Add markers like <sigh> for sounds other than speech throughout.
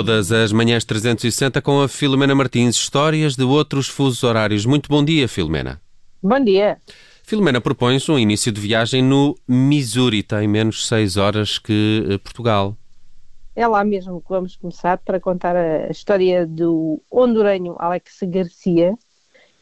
Todas as manhãs 360 com a Filomena Martins, histórias de outros fusos horários. Muito bom dia, Filomena. Bom dia. Filomena propõe-se um início de viagem no Missouri, tem menos 6 horas que eh, Portugal. É lá mesmo que vamos começar para contar a história do hondurenho Alex Garcia.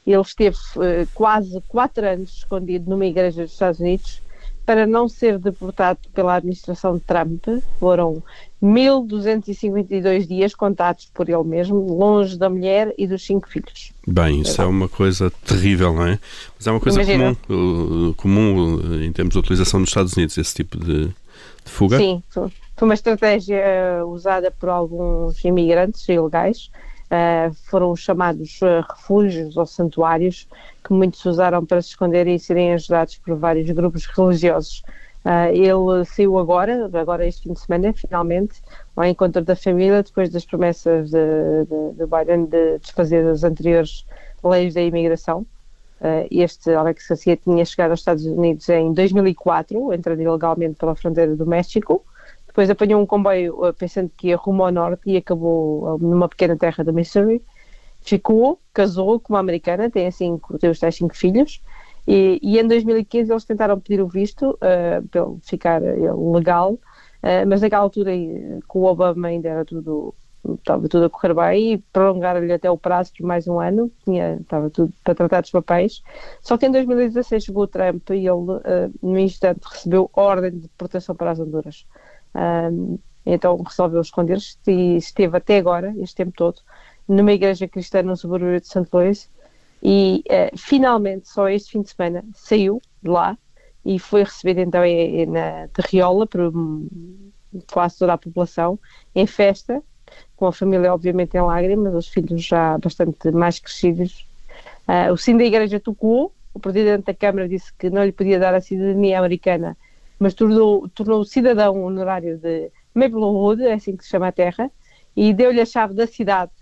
Ele esteve uh, quase 4 anos escondido numa igreja dos Estados Unidos para não ser deportado pela administração de Trump. Foram 1.252 dias contados por ele mesmo, longe da mulher e dos cinco filhos. Bem, isso é, uma coisa terrível, não é? Mas é uma coisa comum, comum em termos de utilização nos Estados Unidos, esse tipo de, de fuga? Sim, foi uma estratégia eh, usada por alguns imigrantes ilegais Uh, foram chamados uh, refúgios ou santuários que muitos usaram para se esconderem e serem ajudados por vários grupos religiosos. Uh, ele saiu agora, agora este fim de semana, finalmente, ao encontro da família, depois das promessas de, de, de Biden de desfazer as anteriores leis da imigração. este Alex Garcia tinha chegado aos Estados Unidos em 2004, entrando ilegalmente pela fronteira do México, depois apanhou um comboio uh, pensando que ia rumo ao norte e acabou uh, numa pequena terra da Missouri. Ficou, casou com uma americana, tem assim, tem os tais cinco filhos. E, e, em 2015 eles tentaram pedir o visto uh, para ficar uh, legal, uh, mas naquela altura com o Obama ainda era tudo estava tudo a correr bem e prolongaram-lhe até o prazo por mais um ano, tinha, estava tudo para tratar dos papéis. Só que em 2016 chegou o Trump e ele, uh, no instante, recebeu ordem de deportação para as Honduras. Um, então resolveu esconder-se e esteve até agora, este tempo todo, numa igreja cristã no subúrbio de St. Louis e uh, finalmente, só este fim de semana, saiu de lá e foi recebido então em, na Terriola por quase toda a população em festa, com a família obviamente em lágrimas, os filhos já bastante mais crescidos. Uh, o sino da igreja tocou, o presidente da Câmara disse que não lhe podia dar a cidadania americana mas tornou, tornou cidadão honorário de Maplewood, é assim que se chama a terra, e deu-lhe a chave da cidade,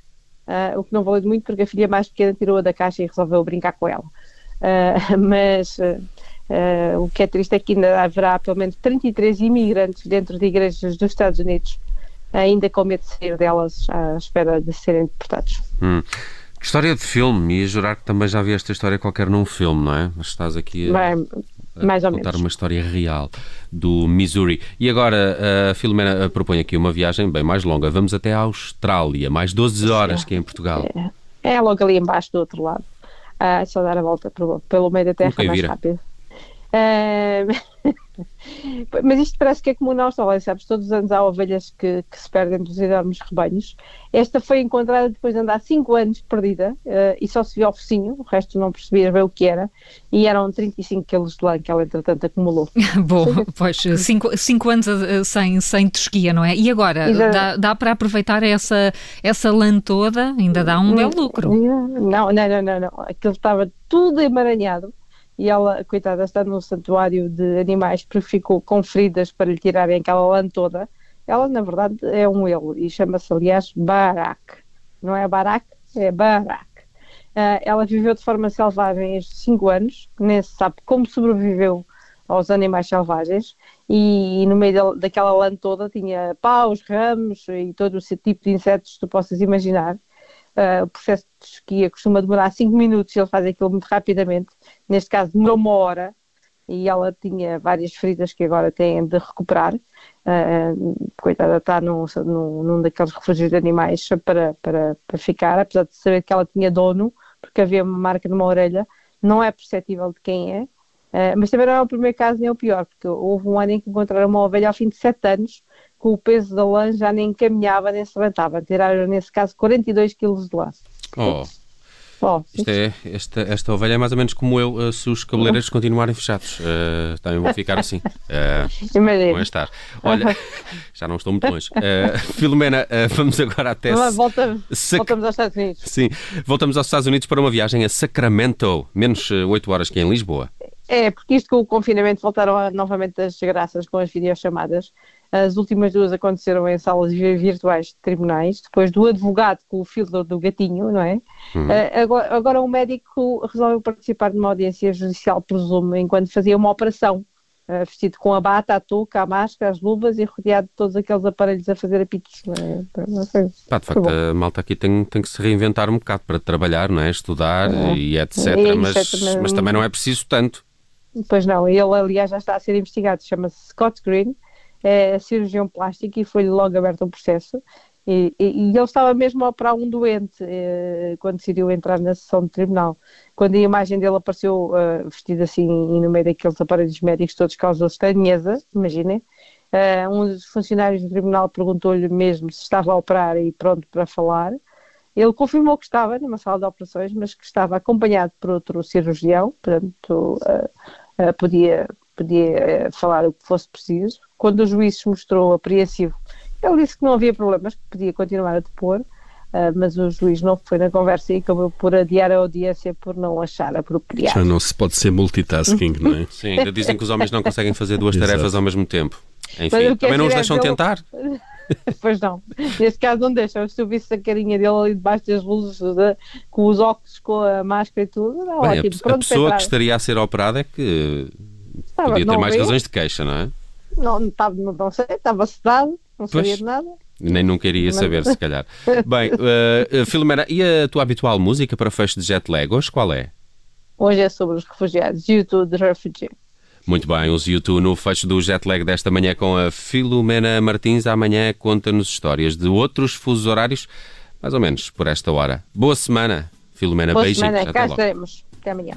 uh, o que não valeu muito porque a filha mais pequena tirou-a da caixa e resolveu brincar com ela. Uh, <laughs> mas uh, o que é triste é que ainda haverá pelo menos 33 imigrantes dentro de igrejas dos Estados Unidos, ainda com medo de sair delas à espera de serem deportados. Hum. História de filme, ia jurar que também já vi esta história qualquer num filme, não é? Mas estás aqui a... Bem, mais ou contar menos. uma história real do Missouri. E agora a Filomena propõe aqui uma viagem bem mais longa. Vamos até a Austrália, mais 12 horas que é em Portugal. É, é logo ali embaixo do outro lado. Uh, só dar a volta pelo, pelo meio da terra mais rápido. Uh, <laughs> Mas isto parece que é comum na Austrália, sabes? Todos os anos há ovelhas que, que, se perdem dos enormes rebanhos. Esta foi encontrada depois de andar 5 anos perdida uh, e só se viu o focinho, o resto não percebia bem o que era. E eram 35 quilos de lã que ela, entretanto, acumulou. <laughs> Bom, pois, 5 anos uh, sem, sem tosquia, não é? E agora, dá, dá, para aproveitar essa, essa lã toda? Ainda dá um belo lucro. Não, não, não, não. não. Aquilo estava tudo emaranhado e ela, coitada, está num santuário de animais porque ficou com feridas para lhe tirarem aquela lã toda. Ela, na verdade, é um ele e chama-se, aliás, Barak. Não é Barak, é Barak. Uh, ela viveu de forma selvagem estes 5 anos, nem se sabe como sobreviveu aos animais selvagens e, e no meio de, daquela lã toda tinha paus, ramos e todo esse tipo de insetos que tu possas imaginar. Uh, o processo de esquia costuma demorar 5 minutos e ele faz aquilo muito rapidamente. Neste caso, demorou uma hora e ela tinha várias feridas que agora têm de recuperar. Uh, coitada, está num, num, num, daqueles refúgios de animais para, para, para ficar, apesar de saber que ela tinha dono, porque havia uma marca numa orelha, não é perceptível de quem é. Uh, mas também não é o primeiro caso nem o pior, porque houve um ano em que encontraram uma ovelha ao fim de sete anos com o peso da lã já nem caminhava nem se levantava. Tiraram, nesse caso, 42 quilos de lã. Oh. Oh, é, esta, esta ovelha é mais ou menos como eu, uh, se os cabeleireiros continuarem fechados. Uh, também vou ficar assim. Uh, vou estar. Olha, <laughs> já não estou muito longe. Uh, Filomena, vamos agora até. Volta, Sac... Voltamos aos Estados Unidos. Sim, voltamos aos Estados Unidos para uma viagem a Sacramento, menos 8 horas que em Lisboa. É, porque isto com o confinamento voltaram a, novamente as graças com as videochamadas. As últimas duas aconteceram em salas virtuais de tribunais, depois do advogado com o filtro do gatinho, não é? Uhum. Uh, agora, agora um médico resolveu participar de uma audiência judicial, presumo, enquanto fazia uma operação. Uh, vestido com a bata, a touca, a máscara, as luvas e rodeado de todos aqueles aparelhos a fazer apitos. Não é? não sei. Pá, de facto, a malta aqui tem, tem que se reinventar um bocado para trabalhar, não é? Estudar é. e etc. E mas, mas, mas também não é preciso tanto. Pois não, ele aliás já está a ser investigado, chama-se Scott Green, é cirurgião plástico e foi logo aberto um processo e, e, e, ele estava mesmo a operar um doente eh, quando decidiu entrar na sessão de tribunal. Quando a imagem dele apareceu uh, vestido assim no meio daqueles aparelhos médicos todos causou estranheza, imaginem. Uh, um dos funcionários do tribunal perguntou-lhe mesmo se estava a operar e pronto para falar. Ele confirmou que estava numa sala de operações, mas que estava acompanhado por outro cirurgião, portanto uh, podia, podia falar o que fosse preciso. Quando o juiz se mostrou apreensivo ele disse que não havia problemas, que podia continuar a depor, uh, mas o juiz não foi na conversa e acabou por adiar a audiência por não achar apropriado. Já não se pode ser multitasking, não é? Sim, ainda dizem que os homens não conseguem fazer duas <laughs> tarefas ao mesmo tempo. Enfim, também não os deixam pelo... tentar. <laughs> pois não. Neste caso não deixam. Se eu visse a carinha dele ali debaixo das luzes, de, com os óculos, com a máscara e tudo, não, Bem, ótimo. A, a pessoa que estaria a ser operada é que podia ter mais razões de queixa, não é? Não, não, não, não sei, estava sedado não sabia pois, de nada. Nem não queria saber, se calhar. <laughs> Bem, uh, Filomena, e a tua habitual música para fecho de jet lag hoje qual é? Hoje é sobre os refugiados, YouTube de Refugee. Muito bem, os YouTube no fecho do jet lag desta manhã com a Filomena Martins. Amanhã conta-nos histórias de outros fusos horários, mais ou menos por esta hora. Boa semana, Filomena. Boa Beijinhos. semana, cá estaremos. Até amanhã.